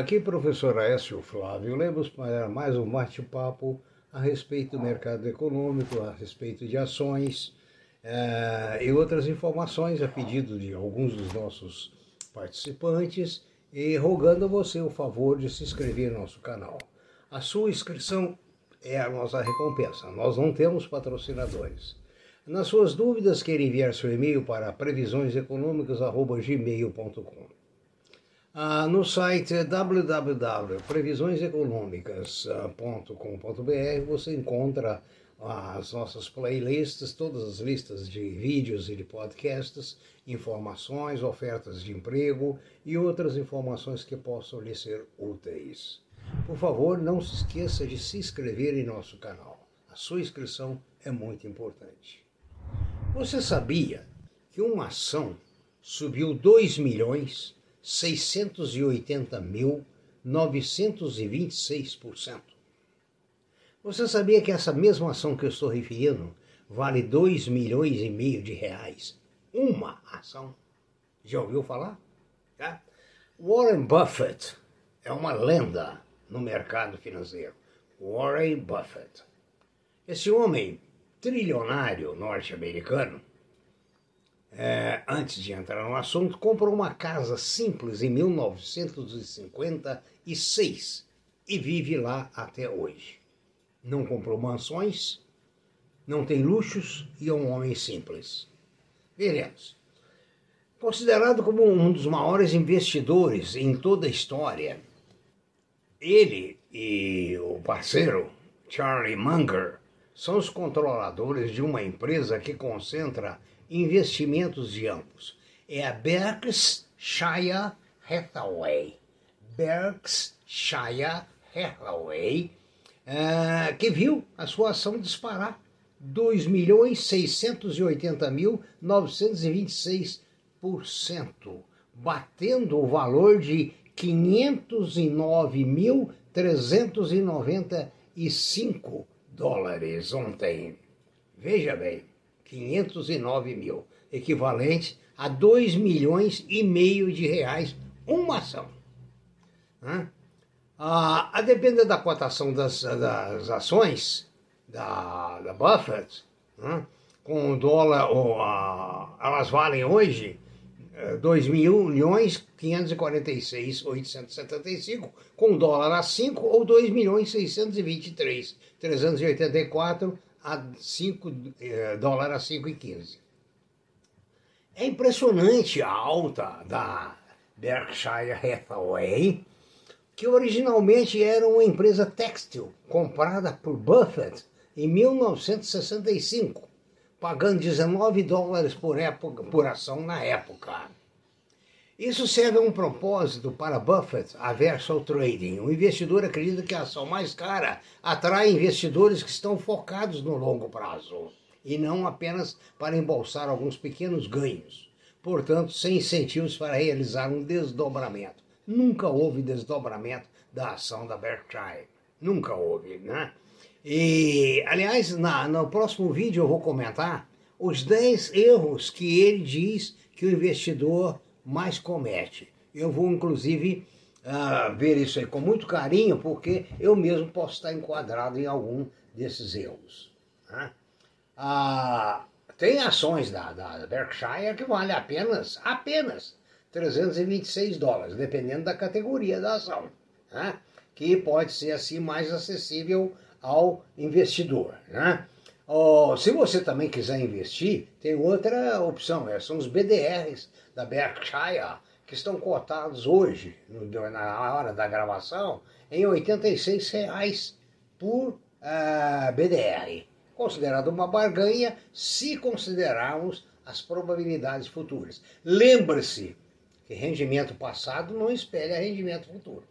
aqui professor Aécio Flávio Lemos para mais um bate-papo a respeito do mercado econômico, a respeito de ações uh, e outras informações a pedido de alguns dos nossos participantes e rogando a você o favor de se inscrever no nosso canal. A sua inscrição é a nossa recompensa. Nós não temos patrocinadores. Nas suas dúvidas, queira enviar seu e-mail para previsioneseconômicas.gmail.com ah, No site www.previsioneseconômicas.com.br você encontra as nossas playlists, todas as listas de vídeos e de podcasts, informações, ofertas de emprego e outras informações que possam lhe ser úteis. Por favor, não se esqueça de se inscrever em nosso canal. A sua inscrição é muito importante. Você sabia que uma ação subiu 2 milhões 680 mil 926%? Você sabia que essa mesma ação que eu estou referindo vale 2 milhões e meio de reais? Uma ação. Já ouviu falar? Tá? Warren Buffett é uma lenda no mercado financeiro. Warren Buffett. Esse homem trilionário norte-americano, é, antes de entrar no assunto, comprou uma casa simples em 1956 e vive lá até hoje. Não comprou mansões, não tem luxos e é um homem simples. Veremos. Considerado como um dos maiores investidores em toda a história, ele e o parceiro, Charlie Munger, são os controladores de uma empresa que concentra investimentos de ambos. É a Berkshire Hathaway. Berkshire Hathaway, uh, que viu a sua ação disparar 2 milhões 680 mil 926%, batendo o valor de 509.395 dólares ontem. Veja bem, 509 mil, equivalente a 2 milhões e meio de reais uma ação. Ah, a depender da cotação das, das ações da, da Buffett, com o dólar, ou, elas valem hoje 2 milhões 546 875 com dólar a 5 ou 2 milhões 623 384 a 5 eh, dólar a 5,15. É impressionante a alta da Berkshire Hathaway, que originalmente era uma empresa têxtil comprada por Buffett em 1965 pagando 19 dólares por, época, por ação na época. Isso serve a um propósito para Buffett averso ao trading. O investidor acredita que a ação mais cara atrai investidores que estão focados no longo prazo e não apenas para embolsar alguns pequenos ganhos. Portanto, sem incentivos para realizar um desdobramento. Nunca houve desdobramento da ação da Berkshire. Nunca houve, né? E, aliás, na, no próximo vídeo eu vou comentar os 10 erros que ele diz que o investidor mais comete. Eu vou, inclusive, uh, ver isso aí com muito carinho, porque eu mesmo posso estar enquadrado em algum desses erros. Né? Tem ações da, da Berkshire que valem apenas, apenas 326 dólares, dependendo da categoria da ação, né? que pode ser assim mais acessível ao investidor. Né? Oh, se você também quiser investir, tem outra opção, é, são os BDRs da Berkshire, que estão cotados hoje, na hora da gravação, em R$ 86,00 por uh, BDR. Considerado uma barganha se considerarmos as probabilidades futuras. Lembre-se que rendimento passado não espelha rendimento futuro.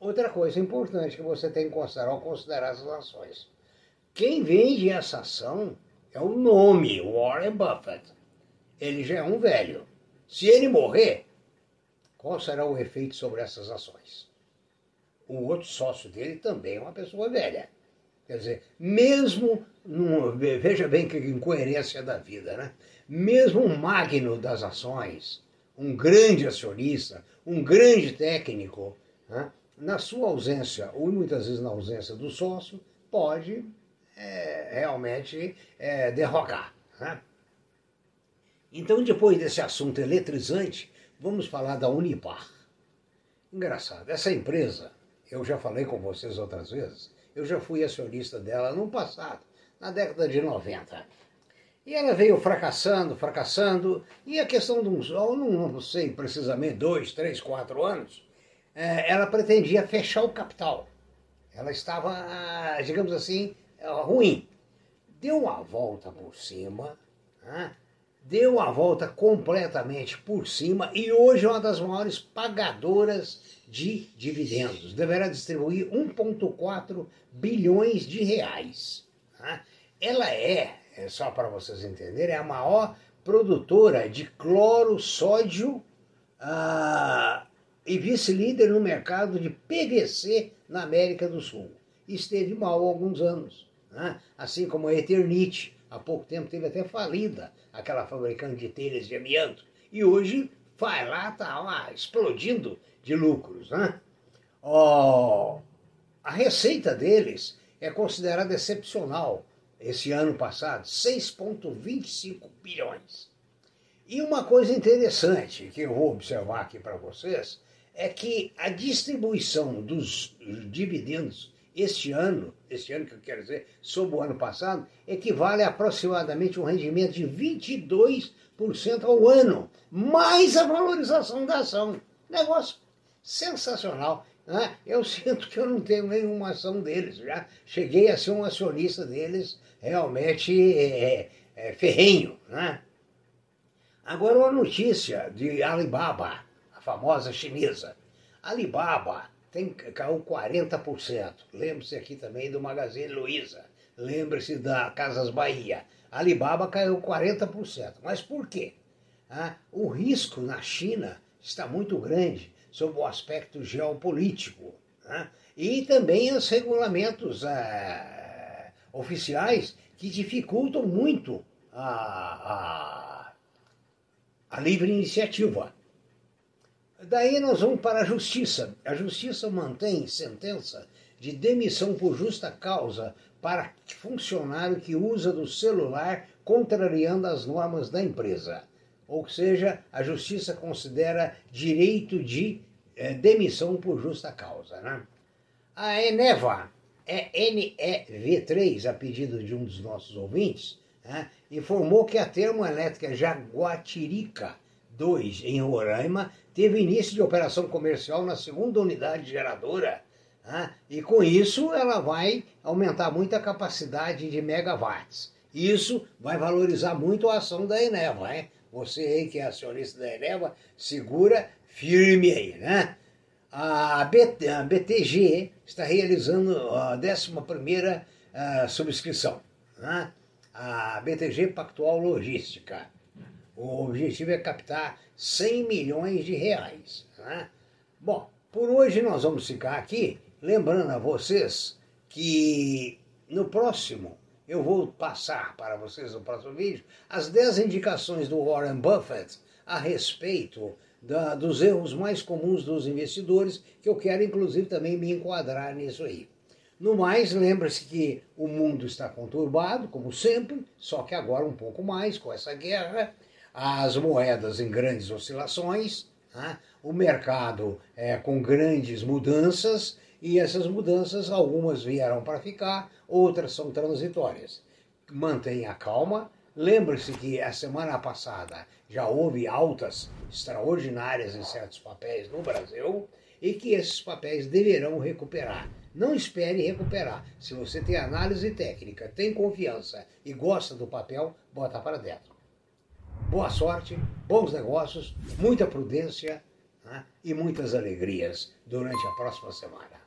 Outra coisa importante que você tem que considerar ao considerar essas ações. Quem vende essa ação é o nome, Warren Buffett. Ele já é um velho. Se ele morrer, qual será o efeito sobre essas ações? O outro sócio dele também é uma pessoa velha. Quer dizer, mesmo, num, veja bem que incoerência da vida, né? Mesmo um magno das ações, um grande acionista, um grande técnico, né? na sua ausência, ou muitas vezes na ausência do sócio, pode é, realmente é, derrocar. Né? Então, depois desse assunto eletrizante, vamos falar da Unipar. Engraçado, essa empresa, eu já falei com vocês outras vezes, eu já fui acionista dela no passado, na década de 90. E ela veio fracassando, fracassando, e a questão de uns, não, não sei precisamente, dois, três, quatro anos, é, ela pretendia fechar o capital. Ela estava, digamos assim, ruim. Deu uma volta por cima, né? deu a volta completamente por cima e hoje é uma das maiores pagadoras de dividendos. Deverá distribuir 1,4 bilhões de reais. Tá? Ela é, é só para vocês entenderem, é a maior produtora de cloro, sódio ah, e vice-líder no mercado de PVC na América do Sul. Esteve mal há alguns anos, né? assim como a Eternite, há pouco tempo teve até falida aquela fabricante de telhas de amianto, e hoje vai lá, tá lá, explodindo de lucros. Né? Oh, a receita deles é considerada excepcional esse ano passado, 6,25 bilhões. E uma coisa interessante que eu vou observar aqui para vocês é que a distribuição dos dividendos este ano, este ano que eu quero dizer, sobre o ano passado, equivale a aproximadamente um rendimento de 22% ao ano, mais a valorização da ação. Negócio sensacional. Né? Eu sinto que eu não tenho nenhuma ação deles. Já cheguei a ser um acionista deles realmente é, é, ferrenho. Né? Agora uma notícia de Alibaba, a famosa chinesa. Alibaba tem, caiu 40%. Lembre-se aqui também do Magazine Luiza. Lembre-se da Casas Bahia. Alibaba caiu 40%. Mas por quê? Ah, o risco na China está muito grande sob o aspecto geopolítico. Né? E também os regulamentos ah, oficiais que dificultam muito a, a, a livre iniciativa. Daí nós vamos para a justiça. A justiça mantém sentença de demissão por justa causa para funcionário que usa do celular contrariando as normas da empresa. Ou seja, a justiça considera direito de é, demissão por justa causa. Né? A Eneva, é NEV3, a pedido de um dos nossos ouvintes, né, informou que a termoelétrica Jaguatirica 2, em Roraima, teve início de operação comercial na segunda unidade geradora. Né? E com isso ela vai aumentar muito a capacidade de megawatts. Isso vai valorizar muito a ação da Eneva. Hein? Você aí que é acionista da Eneva, segura firme aí. Né? A, BT, a BTG está realizando a 11 primeira uh, subscrição. Né? A BTG Pactual Logística. O objetivo é captar 100 milhões de reais. Né? Bom, por hoje nós vamos ficar aqui, lembrando a vocês que no próximo eu vou passar para vocês no próximo vídeo as 10 indicações do Warren Buffett a respeito da, dos erros mais comuns dos investidores, que eu quero inclusive também me enquadrar nisso aí. No mais, lembre-se que o mundo está conturbado, como sempre, só que agora um pouco mais com essa guerra, as moedas em grandes oscilações, né? o mercado é, com grandes mudanças, e essas mudanças, algumas vieram para ficar, outras são transitórias. Mantenha calma. Lembre-se que a semana passada já houve altas extraordinárias em certos papéis no Brasil e que esses papéis deverão recuperar. Não espere recuperar. Se você tem análise técnica, tem confiança e gosta do papel, bota para dentro boa sorte, bons negócios, muita prudência né, e muitas alegrias durante a próxima semana.